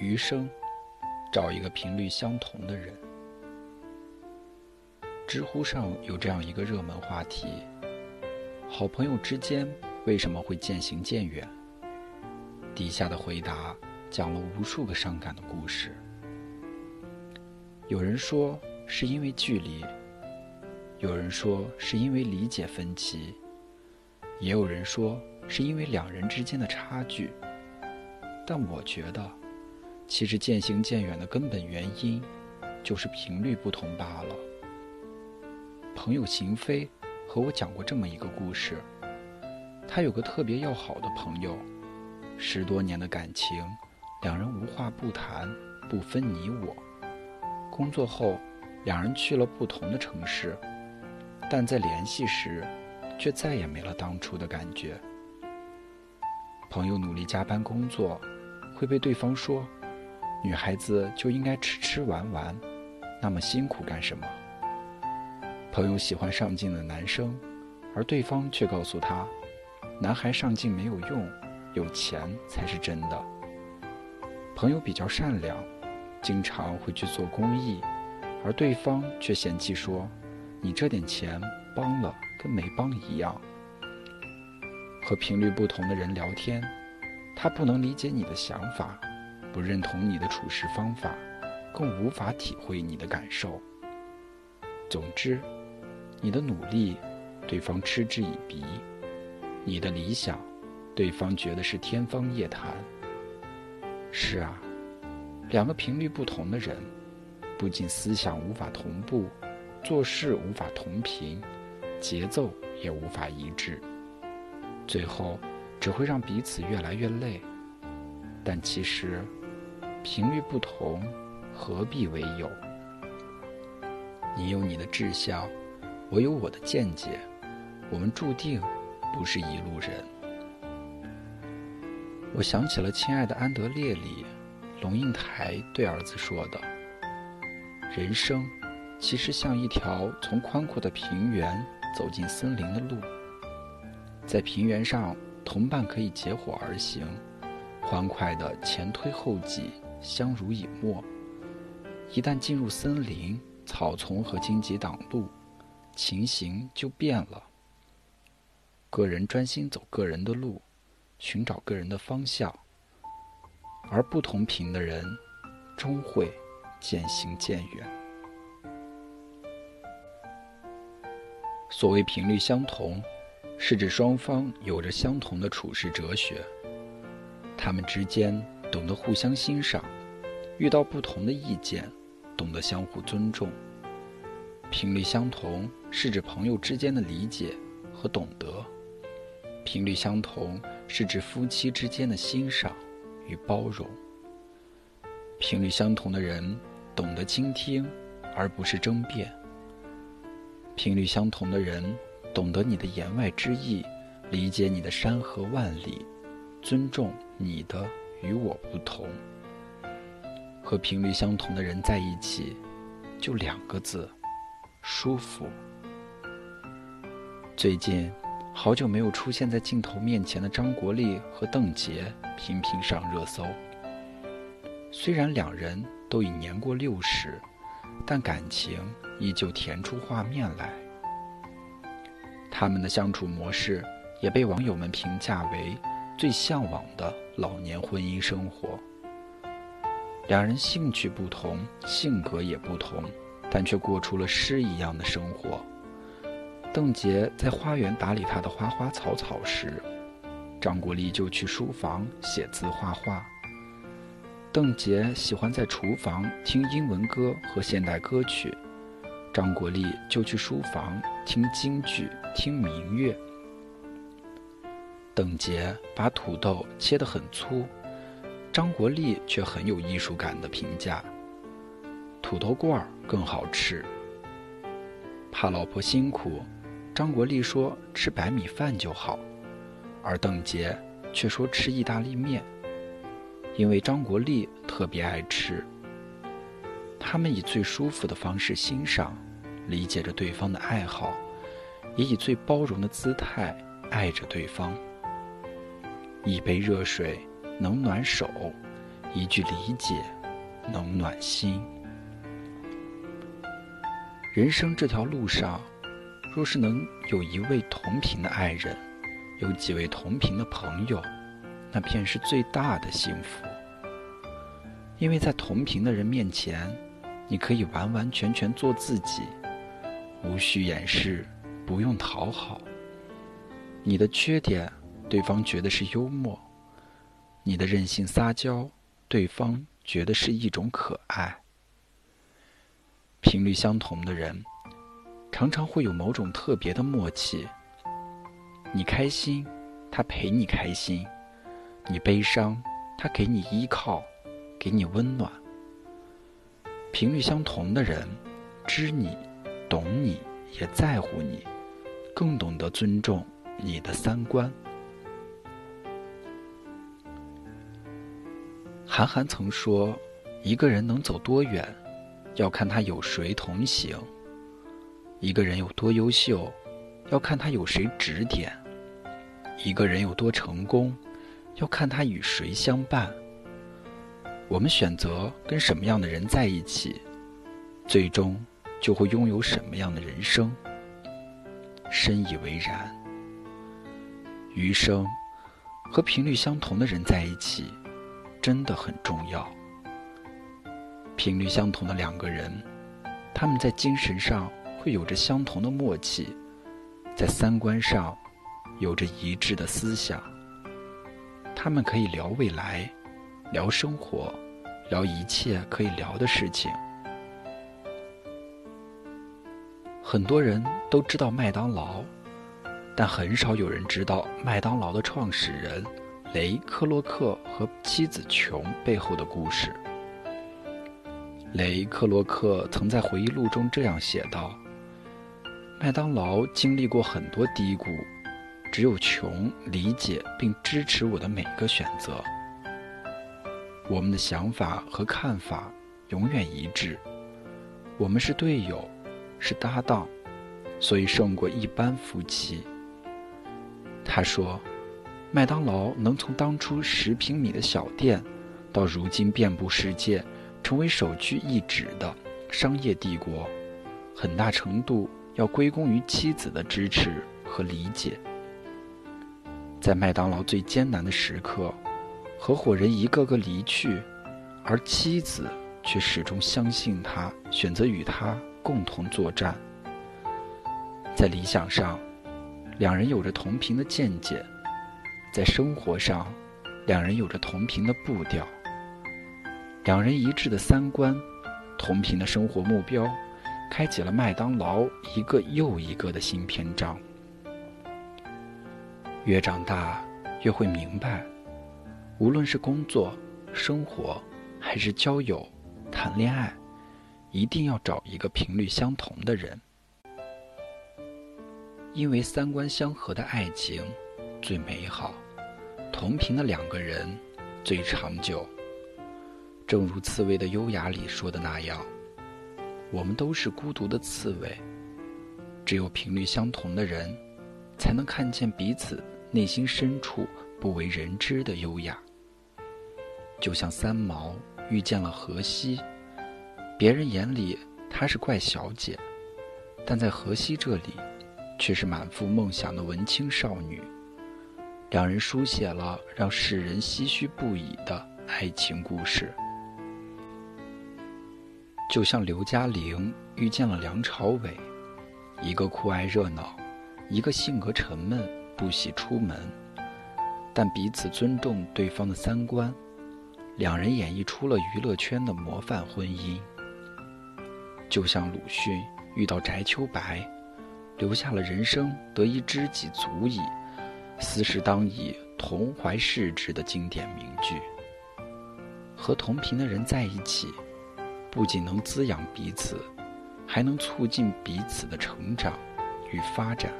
余生，找一个频率相同的人。知乎上有这样一个热门话题：好朋友之间为什么会渐行渐远？底下的回答讲了无数个伤感的故事。有人说是因为距离，有人说是因为理解分歧，也有人说是因为两人之间的差距。但我觉得，其实渐行渐远的根本原因，就是频率不同罢了。朋友邢飞和我讲过这么一个故事：他有个特别要好的朋友，十多年的感情，两人无话不谈，不分你我。工作后，两人去了不同的城市，但在联系时，却再也没了当初的感觉。朋友努力加班工作。会被对方说：“女孩子就应该吃吃玩玩，那么辛苦干什么？”朋友喜欢上进的男生，而对方却告诉他：“男孩上进没有用，有钱才是真的。”朋友比较善良，经常会去做公益，而对方却嫌弃说：“你这点钱帮了跟没帮一样。”和频率不同的人聊天。他不能理解你的想法，不认同你的处事方法，更无法体会你的感受。总之，你的努力，对方嗤之以鼻；你的理想，对方觉得是天方夜谭。是啊，两个频率不同的人，不仅思想无法同步，做事无法同频，节奏也无法一致，最后。只会让彼此越来越累，但其实频率不同，何必为友？你有你的志向，我有我的见解，我们注定不是一路人。我想起了《亲爱的安德烈》里龙应台对儿子说的：“人生其实像一条从宽阔的平原走进森林的路，在平原上。”同伴可以结伙而行，欢快的前推后挤，相濡以沫。一旦进入森林，草丛和荆棘挡路，情形就变了。个人专心走个人的路，寻找个人的方向，而不同频的人，终会渐行渐远。所谓频率相同。是指双方有着相同的处世哲学，他们之间懂得互相欣赏，遇到不同的意见，懂得相互尊重。频率相同是指朋友之间的理解和懂得，频率相同是指夫妻之间的欣赏与包容。频率相同的人懂得倾听，而不是争辩。频率相同的人。懂得你的言外之意，理解你的山河万里，尊重你的与我不同。和频率相同的人在一起，就两个字：舒服。最近，好久没有出现在镜头面前的张国立和邓婕频频上热搜。虽然两人都已年过六十，但感情依旧甜出画面来。他们的相处模式也被网友们评价为最向往的老年婚姻生活。两人兴趣不同，性格也不同，但却过出了诗一样的生活。邓婕在花园打理她的花花草草时，张国立就去书房写字画画。邓婕喜欢在厨房听英文歌和现代歌曲。张国立就去书房听京剧、听民乐。邓婕把土豆切得很粗，张国立却很有艺术感的评价：土豆罐儿更好吃。怕老婆辛苦，张国立说吃白米饭就好，而邓婕却说吃意大利面，因为张国立特别爱吃。他们以最舒服的方式欣赏、理解着对方的爱好，也以最包容的姿态爱着对方。一杯热水能暖手，一句理解能暖心。人生这条路上，若是能有一位同频的爱人，有几位同频的朋友，那便是最大的幸福。因为在同频的人面前，你可以完完全全做自己，无需掩饰，不用讨好。你的缺点，对方觉得是幽默；你的任性撒娇，对方觉得是一种可爱。频率相同的人，常常会有某种特别的默契。你开心，他陪你开心；你悲伤，他给你依靠，给你温暖。频率相同的人，知你、懂你，也在乎你，更懂得尊重你的三观。韩寒曾说：“一个人能走多远？”要看他有谁同行。一个人有多优秀，要看他有谁指点；一个人有多成功，要看他与谁相伴。我们选择跟什么样的人在一起，最终就会拥有什么样的人生。深以为然。余生和频率相同的人在一起，真的很重要。频率相同的两个人，他们在精神上会有着相同的默契，在三观上有着一致的思想。他们可以聊未来，聊生活，聊一切可以聊的事情。很多人都知道麦当劳，但很少有人知道麦当劳的创始人雷克洛克和妻子琼背后的故事。雷克洛克曾在回忆录中这样写道：“麦当劳经历过很多低谷，只有琼理解并支持我的每个选择。我们的想法和看法永远一致，我们是队友，是搭档，所以胜过一般夫妻。”他说：“麦当劳能从当初十平米的小店，到如今遍布世界。”成为首屈一指的商业帝国，很大程度要归功于妻子的支持和理解。在麦当劳最艰难的时刻，合伙人一个个离去，而妻子却始终相信他，选择与他共同作战。在理想上，两人有着同频的见解；在生活上，两人有着同频的步调。两人一致的三观，同频的生活目标，开启了麦当劳一个又一个的新篇章。越长大，越会明白，无论是工作、生活，还是交友、谈恋爱，一定要找一个频率相同的人，因为三观相合的爱情最美好，同频的两个人最长久。正如刺猬的优雅里说的那样，我们都是孤独的刺猬，只有频率相同的人，才能看见彼此内心深处不为人知的优雅。就像三毛遇见了荷西，别人眼里她是怪小姐，但在荷西这里，却是满腹梦想的文青少女。两人书写了让世人唏嘘不已的爱情故事。就像刘嘉玲遇见了梁朝伟，一个酷爱热闹，一个性格沉闷，不喜出门，但彼此尊重对方的三观，两人演绎出了娱乐圈的模范婚姻。就像鲁迅遇到翟秋白，留下了“人生得一知己足矣，斯是当以同怀视之”的经典名句。和同频的人在一起。不仅能滋养彼此，还能促进彼此的成长与发展。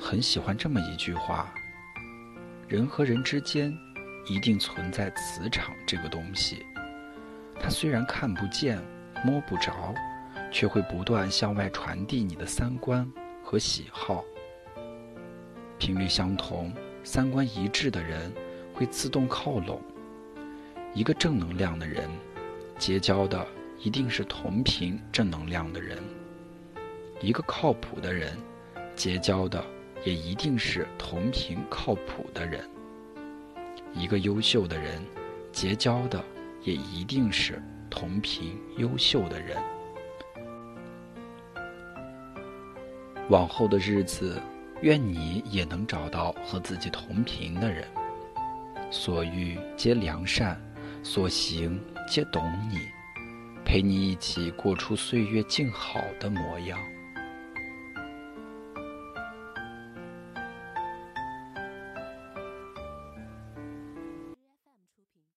很喜欢这么一句话：人和人之间一定存在磁场这个东西，它虽然看不见、摸不着，却会不断向外传递你的三观和喜好。频率相同、三观一致的人会自动靠拢，一个正能量的人，结交的一定是同频正能量的人；一个靠谱的人，结交的也一定是同频靠谱的人；一个优秀的人，结交的也一定是同频优秀的人。往后的日子，愿你也能找到和自己同频的人，所遇皆良善。所行皆懂你，陪你一起过出岁月静好的模样。